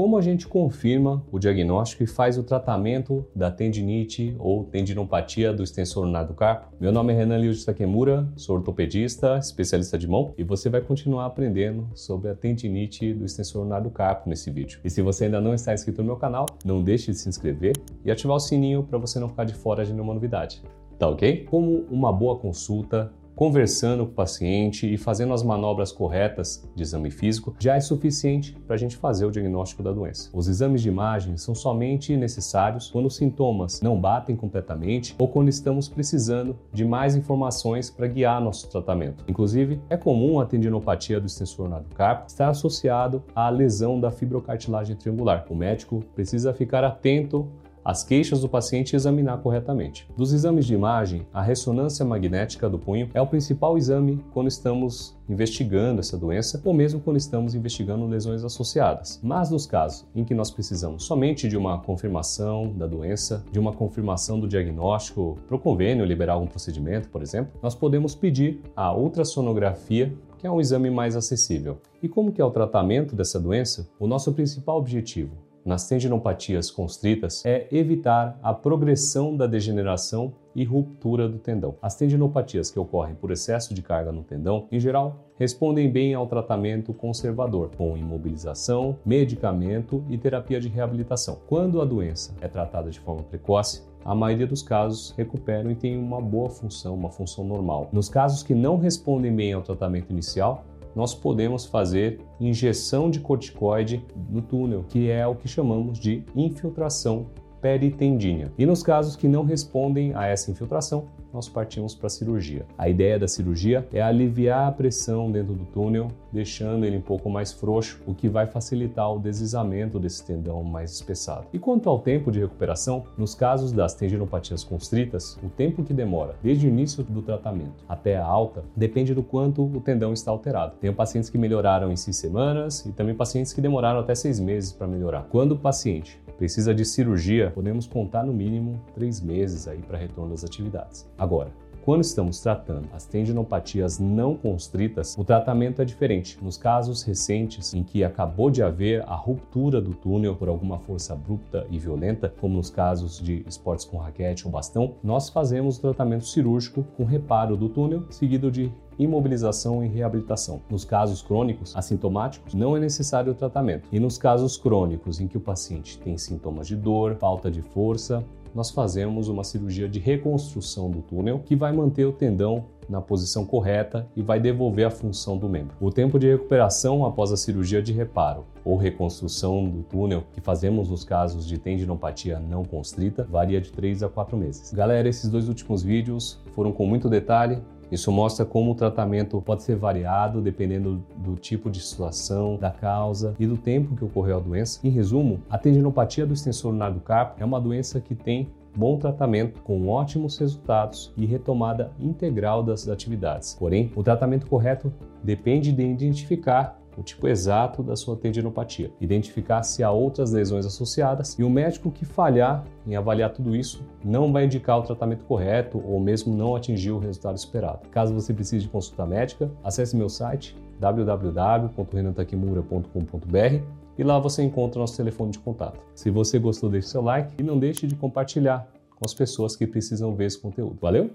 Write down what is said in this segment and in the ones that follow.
como a gente confirma o diagnóstico e faz o tratamento da tendinite ou tendinopatia do extensor carpo? Meu nome é Renan Liu Takemura, sou ortopedista, especialista de mão e você vai continuar aprendendo sobre a tendinite do extensor carpo nesse vídeo. E se você ainda não está inscrito no meu canal, não deixe de se inscrever e ativar o sininho para você não ficar de fora de nenhuma novidade. Tá ok? Como uma boa consulta, conversando com o paciente e fazendo as manobras corretas de exame físico já é suficiente para a gente fazer o diagnóstico da doença. Os exames de imagem são somente necessários quando os sintomas não batem completamente ou quando estamos precisando de mais informações para guiar nosso tratamento. Inclusive, é comum a tendinopatia do extensor do carpo estar associado à lesão da fibrocartilagem triangular. O médico precisa ficar atento as queixas do paciente e examinar corretamente. Dos exames de imagem, a ressonância magnética do punho é o principal exame quando estamos investigando essa doença ou mesmo quando estamos investigando lesões associadas. Mas nos casos em que nós precisamos somente de uma confirmação da doença, de uma confirmação do diagnóstico para o convênio liberar algum procedimento, por exemplo, nós podemos pedir a ultrassonografia que é um exame mais acessível. E como que é o tratamento dessa doença? O nosso principal objetivo nas tendinopatias constritas é evitar a progressão da degeneração e ruptura do tendão. As tendinopatias que ocorrem por excesso de carga no tendão, em geral, respondem bem ao tratamento conservador, com imobilização, medicamento e terapia de reabilitação. Quando a doença é tratada de forma precoce, a maioria dos casos recuperam e tem uma boa função, uma função normal. Nos casos que não respondem bem ao tratamento inicial, nós podemos fazer injeção de corticoide no túnel, que é o que chamamos de infiltração peritendínea. E nos casos que não respondem a essa infiltração, nós partimos para a cirurgia. A ideia da cirurgia é aliviar a pressão dentro do túnel, deixando ele um pouco mais frouxo, o que vai facilitar o deslizamento desse tendão mais espessado. E quanto ao tempo de recuperação, nos casos das tendinopatias constritas, o tempo que demora desde o início do tratamento até a alta depende do quanto o tendão está alterado. Tenho pacientes que melhoraram em seis semanas e também pacientes que demoraram até seis meses para melhorar. Quando o paciente precisa de cirurgia, podemos contar no mínimo três meses aí para retorno das atividades. Agora, quando estamos tratando as tendinopatias não constritas, o tratamento é diferente. Nos casos recentes em que acabou de haver a ruptura do túnel por alguma força abrupta e violenta, como nos casos de esportes com raquete ou bastão, nós fazemos o tratamento cirúrgico com reparo do túnel, seguido de imobilização e reabilitação. Nos casos crônicos assintomáticos, não é necessário o tratamento. E nos casos crônicos em que o paciente tem sintomas de dor, falta de força, nós fazemos uma cirurgia de reconstrução do túnel que vai manter o tendão na posição correta e vai devolver a função do membro. O tempo de recuperação após a cirurgia de reparo ou reconstrução do túnel que fazemos nos casos de tendinopatia não constrita varia de 3 a 4 meses. Galera, esses dois últimos vídeos foram com muito detalhe, isso mostra como o tratamento pode ser variado dependendo do tipo de situação, da causa e do tempo que ocorreu a doença. Em resumo, a tendinopatia do extensor lunar do carpo é uma doença que tem bom tratamento com ótimos resultados e retomada integral das atividades. Porém, o tratamento correto depende de identificar o tipo exato da sua tendinopatia, identificar se há outras lesões associadas e o médico que falhar em avaliar tudo isso não vai indicar o tratamento correto ou mesmo não atingir o resultado esperado. Caso você precise de consulta médica, acesse meu site www.renantakimura.com.br e lá você encontra nosso telefone de contato. Se você gostou, deixe seu like e não deixe de compartilhar com as pessoas que precisam ver esse conteúdo. Valeu?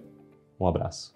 Um abraço.